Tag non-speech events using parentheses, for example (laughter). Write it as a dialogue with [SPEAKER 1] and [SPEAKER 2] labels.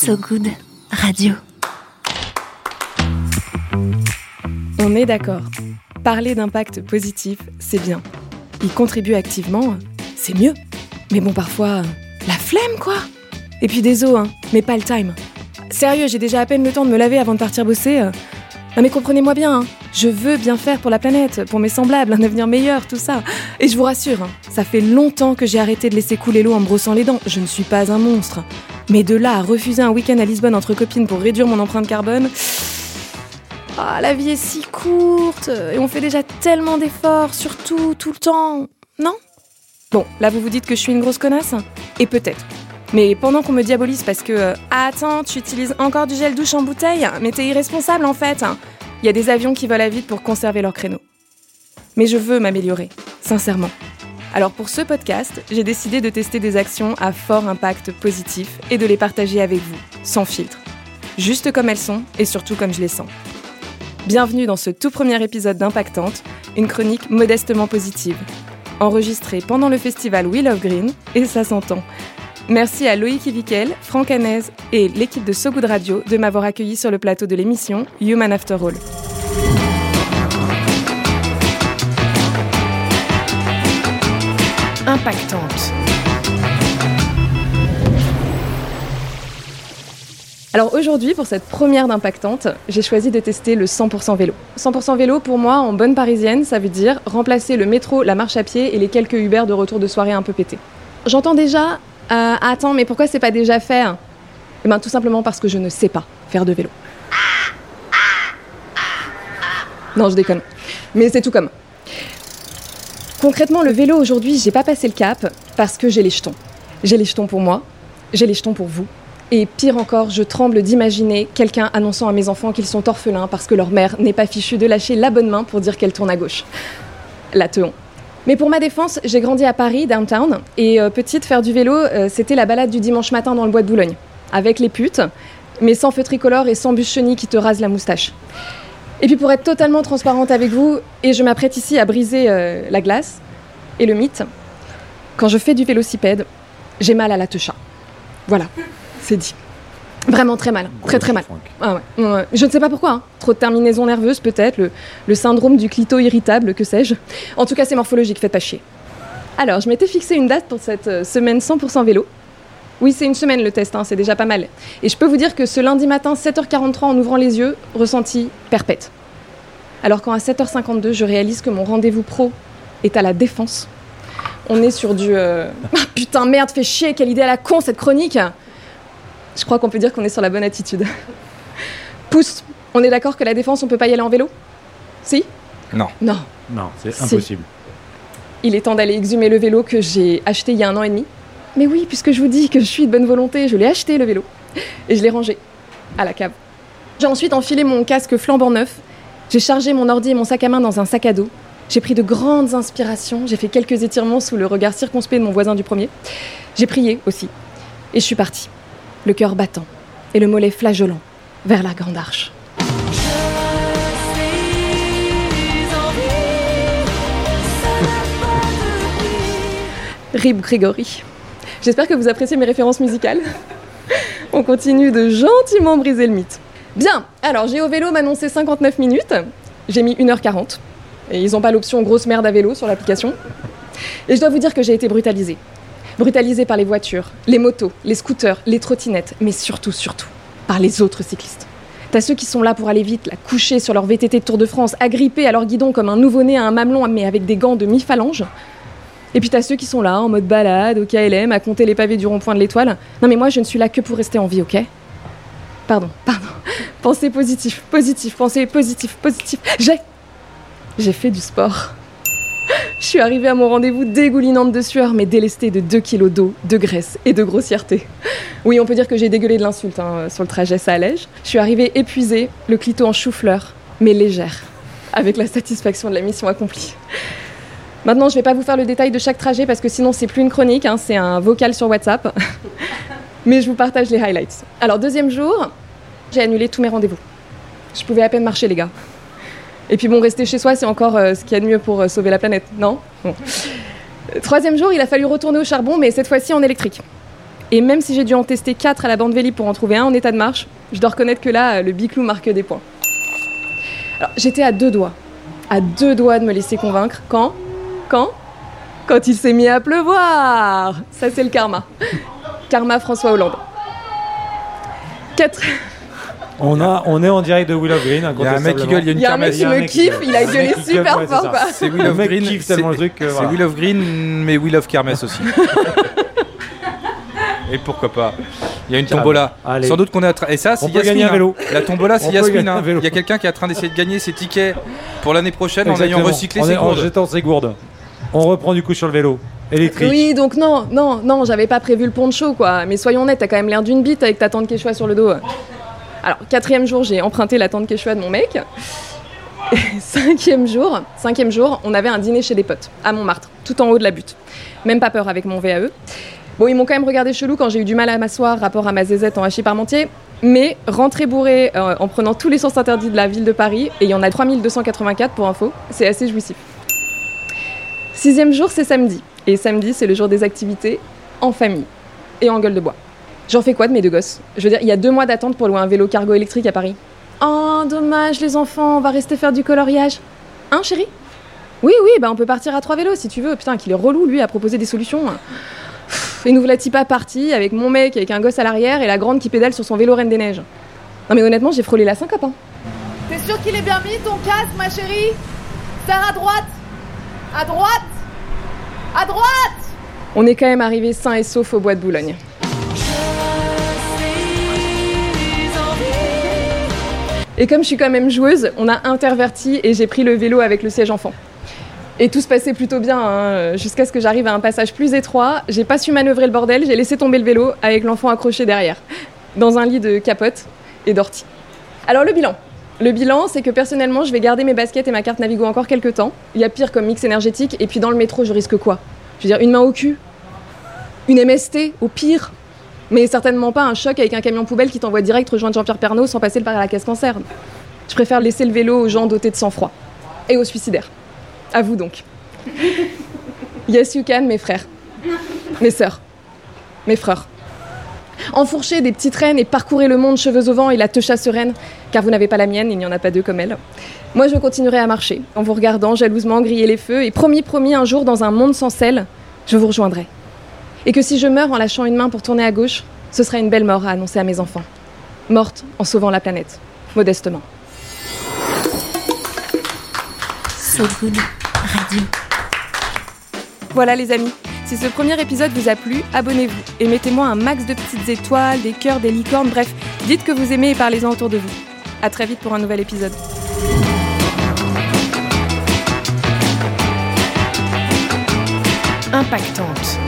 [SPEAKER 1] So Good Radio.
[SPEAKER 2] On est d'accord. Parler d'impact positif, c'est bien. Y contribuer activement, c'est mieux. Mais bon, parfois, la flemme, quoi. Et puis des os, hein, mais pas le time. Sérieux, j'ai déjà à peine le temps de me laver avant de partir bosser. Non mais comprenez-moi bien, hein. je veux bien faire pour la planète, pour mes semblables, un avenir meilleur, tout ça. Et je vous rassure, hein, ça fait longtemps que j'ai arrêté de laisser couler l'eau en me brossant les dents. Je ne suis pas un monstre. Mais de là à refuser un week-end à Lisbonne entre copines pour réduire mon empreinte carbone. Ah, la vie est si courte et on fait déjà tellement d'efforts, surtout tout le temps. Non? Bon, là vous vous dites que je suis une grosse connasse? Et peut-être. Mais pendant qu'on me diabolise parce que euh, attends, tu utilises encore du gel douche en bouteille, mais t'es irresponsable en fait. Il y a des avions qui volent à vite pour conserver leur créneau. Mais je veux m'améliorer, sincèrement. Alors pour ce podcast, j'ai décidé de tester des actions à fort impact positif et de les partager avec vous, sans filtre. Juste comme elles sont et surtout comme je les sens. Bienvenue dans ce tout premier épisode d'Impactante, une chronique modestement positive. Enregistrée pendant le festival We Love Green, et ça s'entend. Merci à Loïc Ivikel, Franck Hanez et l'équipe de So Good Radio de m'avoir accueilli sur le plateau de l'émission Human After All. Impactante. Alors aujourd'hui, pour cette première d'impactante, j'ai choisi de tester le 100% vélo. 100% vélo, pour moi, en bonne parisienne, ça veut dire remplacer le métro, la marche à pied et les quelques Uber de retour de soirée un peu pétés. J'entends déjà, euh, attends, mais pourquoi c'est pas déjà fait Eh bien, tout simplement parce que je ne sais pas faire de vélo. Non, je déconne. Mais c'est tout comme. Concrètement, le vélo aujourd'hui, j'ai pas passé le cap parce que j'ai les jetons. J'ai les jetons pour moi, j'ai les jetons pour vous. Et pire encore, je tremble d'imaginer quelqu'un annonçant à mes enfants qu'ils sont orphelins parce que leur mère n'est pas fichue de lâcher la bonne main pour dire qu'elle tourne à gauche. La teon. Mais pour ma défense, j'ai grandi à Paris, downtown, et euh, petite, faire du vélo, euh, c'était la balade du dimanche matin dans le bois de Boulogne, avec les putes, mais sans feu tricolore et sans bûche chenille qui te rase la moustache. Et puis pour être totalement transparente avec vous, et je m'apprête ici à briser euh, la glace et le mythe, quand je fais du vélocipède, j'ai mal à la techa. Voilà, c'est dit. Vraiment très mal, très très mal. Ah ouais, Je ne sais pas pourquoi, hein. trop de terminaisons nerveuses peut-être, le, le, syndrome du clito irritable, que sais-je. En tout cas, c'est morphologique, faites pas chier. Alors, je m'étais fixé une date pour cette euh, semaine 100% vélo. Oui, c'est une semaine le test, hein, c'est déjà pas mal. Et je peux vous dire que ce lundi matin, 7h43, en ouvrant les yeux, ressenti perpète. Alors quand à 7h52, je réalise que mon rendez-vous pro est à la défense, on est sur du... Euh, (laughs) ah, putain, merde, fait chier, quelle idée à la con cette chronique Je crois qu'on peut dire qu'on est sur la bonne attitude. (laughs) Pousse, on est d'accord que la défense, on peut pas y aller en vélo? Si?
[SPEAKER 3] Non.
[SPEAKER 2] Non.
[SPEAKER 3] Non, c'est impossible.
[SPEAKER 2] Il est temps d'aller exhumer le vélo que j'ai acheté il y a un an et demi mais oui, puisque je vous dis que je suis de bonne volonté, je l'ai acheté le vélo. Et je l'ai rangé à la cave. J'ai ensuite enfilé mon casque flambant neuf, j'ai chargé mon ordi et mon sac à main dans un sac à dos, j'ai pris de grandes inspirations, j'ai fait quelques étirements sous le regard circonspect de mon voisin du premier, j'ai prié aussi, et je suis partie, le cœur battant et le mollet flageolant vers la grande arche. Rib Grégory. J'espère que vous appréciez mes références musicales. (laughs) On continue de gentiment briser le mythe. Bien, alors j'ai au vélo m'annoncer 59 minutes. J'ai mis 1h40. Et ils n'ont pas l'option grosse merde à vélo sur l'application. Et je dois vous dire que j'ai été brutalisée. Brutalisée par les voitures, les motos, les scooters, les trottinettes, mais surtout, surtout, par les autres cyclistes. T'as ceux qui sont là pour aller vite, là, couchés sur leur VTT de Tour de France, agrippés à leur guidon comme un nouveau-né à un mamelon, mais avec des gants de mi-phalange. Et puis t'as ceux qui sont là en mode balade, au KLM, à compter les pavés du rond-point de l'étoile. Non mais moi je ne suis là que pour rester en vie, ok? Pardon, (laughs) pardon. Pensez positif, positif, pensez positif, positif. J'ai. J'ai fait du sport. Je suis arrivée à mon rendez-vous dégoulinante de sueur, mais délestée de 2 kilos d'eau, de graisse et de grossièreté. Oui, on peut dire que j'ai dégueulé de l'insulte hein, sur le trajet, ça allège. Je suis arrivée épuisée, le clito en chou-fleur, mais légère, avec la satisfaction de la mission accomplie. Maintenant, je ne vais pas vous faire le détail de chaque trajet parce que sinon, c'est plus une chronique, hein, c'est un vocal sur WhatsApp. (laughs) Mais je vous partage les highlights. Alors, deuxième jour, j'ai annulé tous mes rendez-vous. Je pouvais à peine marcher, les gars. Et puis bon, rester chez soi, c'est encore euh, ce qu'il y a de mieux pour euh, sauver la planète, non? Troisième jour, il a fallu retourner au charbon, mais cette fois-ci en électrique. Et même si j'ai dû en tester 4 à la bande Vélib pour en trouver un en état de marche, je dois reconnaître que là, le biclou marque des points. Alors, j'étais à deux doigts, à deux doigts de me laisser convaincre. Quand Quand Quand il s'est mis à pleuvoir Ça, c'est le karma. Karma François Hollande. 4...
[SPEAKER 1] On, a, on est en direct de Willow Green.
[SPEAKER 3] Il y a un mec qui gueule, il y a une
[SPEAKER 2] Il y a un mec
[SPEAKER 3] kermesse.
[SPEAKER 2] qui me kiffe, il a gueulé super fort, quoi.
[SPEAKER 3] C'est Will
[SPEAKER 1] Le
[SPEAKER 3] of
[SPEAKER 1] mec
[SPEAKER 3] Green.
[SPEAKER 1] kiffe tellement le
[SPEAKER 3] c'est-
[SPEAKER 1] truc que,
[SPEAKER 3] C'est
[SPEAKER 1] voilà.
[SPEAKER 3] Will of Green, mais Will of Kermesse aussi. (laughs) Et pourquoi pas Il y a une tombola.
[SPEAKER 1] Allez.
[SPEAKER 3] Sans doute qu'on est à tra- Et ça, c'est
[SPEAKER 1] peut
[SPEAKER 3] Yasmine.
[SPEAKER 1] gagner un
[SPEAKER 3] hein.
[SPEAKER 1] vélo.
[SPEAKER 3] La tombola, c'est Yasmine. hein. Il y a quelqu'un qui est en train d'essayer de gagner ses tickets pour l'année prochaine en ayant
[SPEAKER 1] Exactement.
[SPEAKER 3] recyclé
[SPEAKER 1] En-
[SPEAKER 3] ses
[SPEAKER 1] En
[SPEAKER 3] gourdes.
[SPEAKER 1] jetant ses gourdes. On reprend du coup sur le vélo. Électrique.
[SPEAKER 2] Oui, donc non, non, non, j'avais pas prévu le poncho, quoi. Mais soyons honnêtes, t'as quand même l'air d'une bite avec ta tante Quechua sur le dos. Alors, quatrième jour, j'ai emprunté la tante Quechua de mon mec. Cinquième jour, cinquième jour, on avait un dîner chez des potes, à Montmartre, tout en haut de la butte. Même pas peur avec mon VAE. Bon, ils m'ont quand même regardé chelou quand j'ai eu du mal à m'asseoir, rapport à ma zézette en hachis parmentier. Mais rentrer bourré euh, en prenant tous les sens interdits de la ville de Paris, et il y en a 3284 pour info, c'est assez jouissif. Sixième jour, c'est samedi. Et samedi, c'est le jour des activités en famille et en gueule de bois. J'en fais quoi de mes deux gosses? Je veux dire, il y a deux mois d'attente pour louer un vélo cargo électrique à Paris. Oh, dommage, les enfants, on va rester faire du coloriage. Hein, chérie? Oui, oui, bah on peut partir à trois vélos si tu veux. Putain, qu'il est relou, lui, à proposer des solutions. Pff, Et nous voilà-t-il pas partis avec mon mec, avec un gosse à l'arrière et la grande qui pédale sur son vélo Reine des Neiges? Non mais honnêtement, j'ai frôlé la syncope. Hein.
[SPEAKER 4] T'es sûr qu'il est bien mis ton casque, ma chérie? Serre à droite À droite À droite
[SPEAKER 2] On est quand même arrivé sain et sauf au bois de Boulogne. Et comme je suis quand même joueuse, on a interverti et j'ai pris le vélo avec le siège enfant. Et tout se passait plutôt bien, hein, jusqu'à ce que j'arrive à un passage plus étroit. J'ai pas su manœuvrer le bordel, j'ai laissé tomber le vélo avec l'enfant accroché derrière, dans un lit de capote et d'ortie. Alors le bilan. Le bilan, c'est que personnellement, je vais garder mes baskets et ma carte Navigo encore quelques temps. Il y a pire comme mix énergétique, et puis dans le métro, je risque quoi? Je veux dire, une main au cul? Une MST, au pire? Mais certainement pas un choc avec un camion poubelle qui t'envoie direct rejoindre Jean-Pierre Pernaut sans passer par la caisse cancer. Je préfère laisser le vélo aux gens dotés de sang-froid. Et aux suicidaires. À vous donc. (laughs) Yes you can, mes frères. Mes sœurs. Mes frères. Enfourchez des petites reines et parcourez le monde cheveux au vent et la techa sereine, car vous n'avez pas la mienne, il n'y en a pas deux comme elle. Moi, je continuerai à marcher, en vous regardant jalousement griller les feux, et promis, promis, un jour, dans un monde sans sel, je vous rejoindrai. Et que si je meurs en lâchant une main pour tourner à gauche, ce sera une belle mort à annoncer à mes enfants. Morte en sauvant la planète, modestement.
[SPEAKER 5] So Good Radio.
[SPEAKER 2] Voilà les amis, si ce premier épisode vous a plu, abonnez-vous et mettez-moi un max de petites étoiles, des cœurs, des licornes, bref, dites que vous aimez et parlez-en autour de vous. A très vite pour un nouvel épisode.
[SPEAKER 5] Impactante.